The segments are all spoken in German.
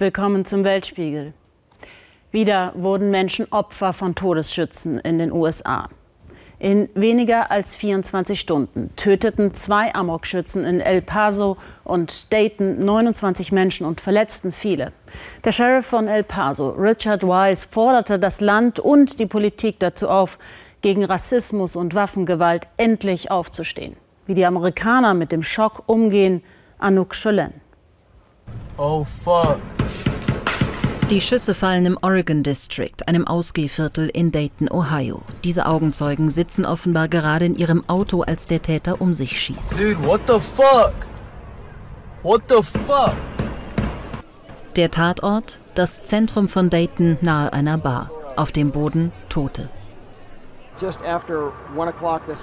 Willkommen zum Weltspiegel. Wieder wurden Menschen Opfer von Todesschützen in den USA. In weniger als 24 Stunden töteten zwei Amokschützen in El Paso und Dayton 29 Menschen und verletzten viele. Der Sheriff von El Paso, Richard Wiles, forderte das Land und die Politik dazu auf, gegen Rassismus und Waffengewalt endlich aufzustehen. Wie die Amerikaner mit dem Schock umgehen, Anouk Cholen. Oh fuck. Die Schüsse fallen im Oregon District, einem Ausgehviertel in Dayton, Ohio. Diese Augenzeugen sitzen offenbar gerade in ihrem Auto, als der Täter um sich schießt. Dude, what the fuck? What the fuck? Der Tatort, das Zentrum von Dayton nahe einer Bar. Auf dem Boden Tote.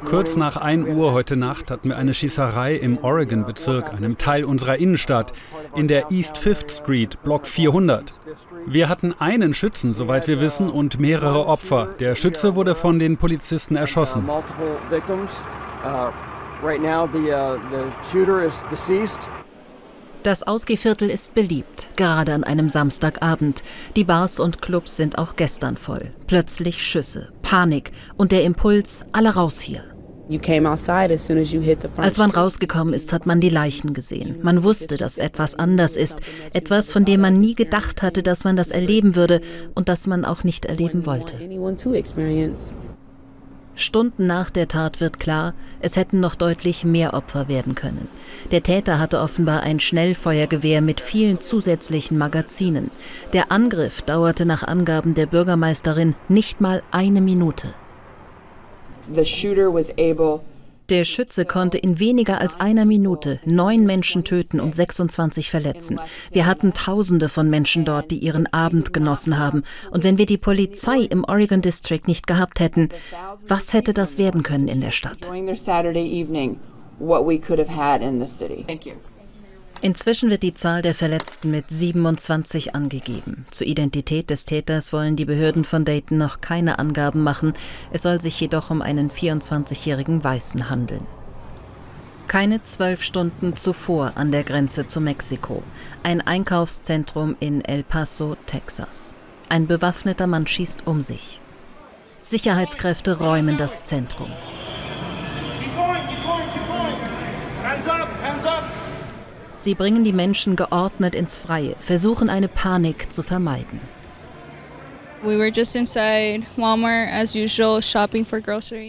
Kurz nach 1 Uhr heute Nacht hatten wir eine Schießerei im Oregon-Bezirk, einem Teil unserer Innenstadt, in der East Fifth Street, Block 400. Wir hatten einen Schützen, soweit wir wissen, und mehrere Opfer. Der Schütze wurde von den Polizisten erschossen. Das Ausgehviertel ist beliebt, gerade an einem Samstagabend. Die Bars und Clubs sind auch gestern voll. Plötzlich Schüsse, Panik und der Impuls, alle raus hier. Als man rausgekommen ist, hat man die Leichen gesehen. Man wusste, dass etwas anders ist. Etwas, von dem man nie gedacht hatte, dass man das erleben würde und das man auch nicht erleben wollte. Stunden nach der Tat wird klar, es hätten noch deutlich mehr Opfer werden können. Der Täter hatte offenbar ein Schnellfeuergewehr mit vielen zusätzlichen Magazinen. Der Angriff dauerte nach Angaben der Bürgermeisterin nicht mal eine Minute. The shooter was able der Schütze konnte in weniger als einer Minute neun Menschen töten und 26 verletzen. Wir hatten Tausende von Menschen dort, die ihren Abend genossen haben. Und wenn wir die Polizei im Oregon District nicht gehabt hätten, was hätte das werden können in der Stadt? Inzwischen wird die Zahl der Verletzten mit 27 angegeben. Zur Identität des Täters wollen die Behörden von Dayton noch keine Angaben machen. Es soll sich jedoch um einen 24-jährigen Weißen handeln. Keine zwölf Stunden zuvor an der Grenze zu Mexiko. Ein Einkaufszentrum in El Paso, Texas. Ein bewaffneter Mann schießt um sich. Sicherheitskräfte räumen das Zentrum. Sie bringen die Menschen geordnet ins Freie, versuchen eine Panik zu vermeiden.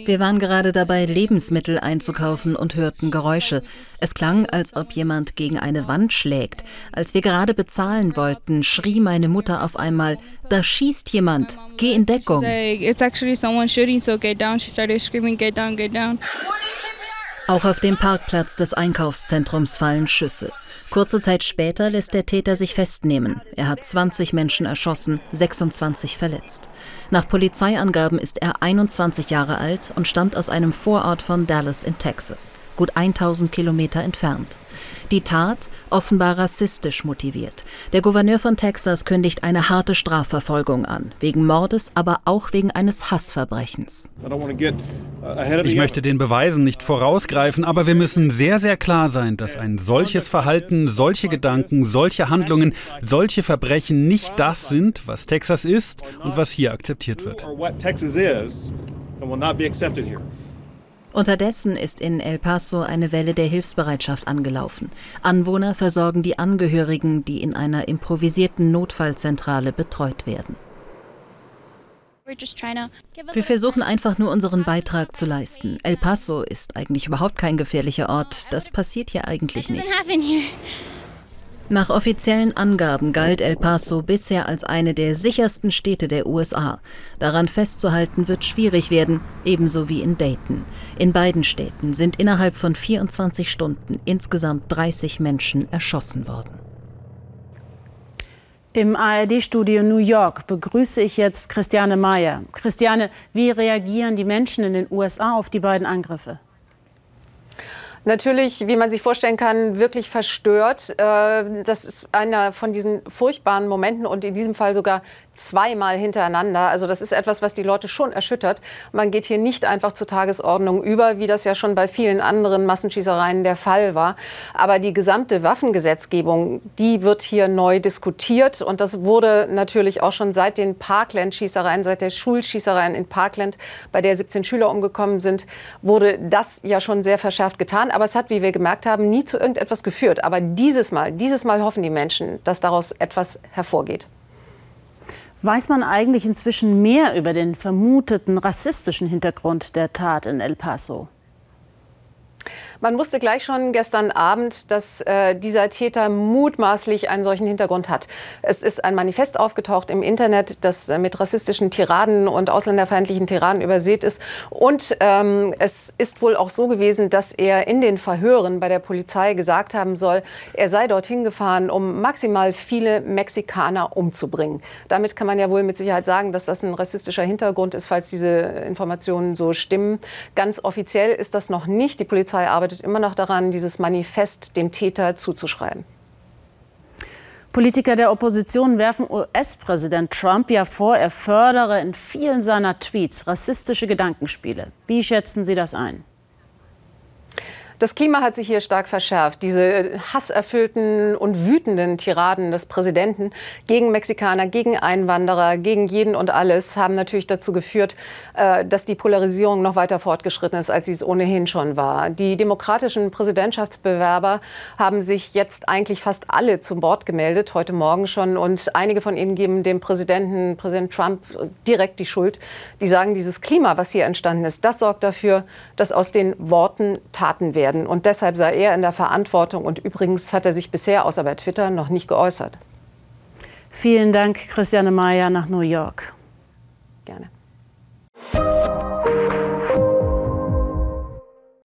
Wir waren gerade dabei, Lebensmittel einzukaufen und hörten Geräusche. Es klang, als ob jemand gegen eine Wand schlägt. Als wir gerade bezahlen wollten, schrie meine Mutter auf einmal, da schießt jemand, geh in Deckung. Auch auf dem Parkplatz des Einkaufszentrums fallen Schüsse. Kurze Zeit später lässt der Täter sich festnehmen. Er hat 20 Menschen erschossen, 26 verletzt. Nach Polizeiangaben ist er 21 Jahre alt und stammt aus einem Vorort von Dallas in Texas, gut 1000 Kilometer entfernt. Die Tat offenbar rassistisch motiviert. Der Gouverneur von Texas kündigt eine harte Strafverfolgung an, wegen Mordes, aber auch wegen eines Hassverbrechens. Ich möchte den Beweisen nicht vorausgreifen, aber wir müssen sehr, sehr klar sein, dass ein solches Verhalten, solche Gedanken, solche Handlungen, solche Verbrechen nicht das sind, was Texas ist und was hier akzeptiert wird. Unterdessen ist in El Paso eine Welle der Hilfsbereitschaft angelaufen. Anwohner versorgen die Angehörigen, die in einer improvisierten Notfallzentrale betreut werden. Wir versuchen einfach nur unseren Beitrag zu leisten. El Paso ist eigentlich überhaupt kein gefährlicher Ort. Das passiert hier eigentlich nicht. Nach offiziellen Angaben galt El Paso bisher als eine der sichersten Städte der USA. Daran festzuhalten wird schwierig werden, ebenso wie in Dayton. In beiden Städten sind innerhalb von 24 Stunden insgesamt 30 Menschen erschossen worden. Im ARD-Studio New York begrüße ich jetzt Christiane Mayer. Christiane, wie reagieren die Menschen in den USA auf die beiden Angriffe? natürlich, wie man sich vorstellen kann, wirklich verstört. Äh, das ist einer von diesen furchtbaren Momenten und in diesem Fall sogar zweimal hintereinander. Also das ist etwas, was die Leute schon erschüttert. Man geht hier nicht einfach zur Tagesordnung über, wie das ja schon bei vielen anderen Massenschießereien der Fall war. Aber die gesamte Waffengesetzgebung, die wird hier neu diskutiert. Und das wurde natürlich auch schon seit den Parkland-Schießereien, seit der Schulschießereien in Parkland, bei der 17 Schüler umgekommen sind, wurde das ja schon sehr verschärft getan. Aber es hat, wie wir gemerkt haben, nie zu irgendetwas geführt. Aber dieses Mal, dieses Mal hoffen die Menschen, dass daraus etwas hervorgeht. Weiß man eigentlich inzwischen mehr über den vermuteten rassistischen Hintergrund der Tat in El Paso? Man wusste gleich schon gestern Abend, dass äh, dieser Täter mutmaßlich einen solchen Hintergrund hat. Es ist ein Manifest aufgetaucht im Internet, das äh, mit rassistischen Tiraden und ausländerfeindlichen Tiraden übersät ist. Und ähm, es ist wohl auch so gewesen, dass er in den Verhören bei der Polizei gesagt haben soll, er sei dorthin gefahren, um maximal viele Mexikaner umzubringen. Damit kann man ja wohl mit Sicherheit sagen, dass das ein rassistischer Hintergrund ist, falls diese Informationen so stimmen. Ganz offiziell ist das noch nicht. Die Polizei arbeitet arbeitet immer noch daran, dieses Manifest dem Täter zuzuschreiben. Politiker der Opposition werfen US-Präsident Trump ja vor, er fördere in vielen seiner Tweets rassistische Gedankenspiele. Wie schätzen Sie das ein? Das Klima hat sich hier stark verschärft. Diese hasserfüllten und wütenden Tiraden des Präsidenten gegen Mexikaner, gegen Einwanderer, gegen jeden und alles haben natürlich dazu geführt, äh, dass die Polarisierung noch weiter fortgeschritten ist, als sie es ohnehin schon war. Die demokratischen Präsidentschaftsbewerber haben sich jetzt eigentlich fast alle zum Wort gemeldet, heute Morgen schon. Und einige von ihnen geben dem Präsidenten, Präsident Trump, direkt die Schuld. Die sagen, dieses Klima, was hier entstanden ist, das sorgt dafür, dass aus den Worten Taten werden werden. Und deshalb sei er in der Verantwortung. Und übrigens hat er sich bisher außer bei Twitter noch nicht geäußert. Vielen Dank, Christiane Mayer nach New York. Gerne.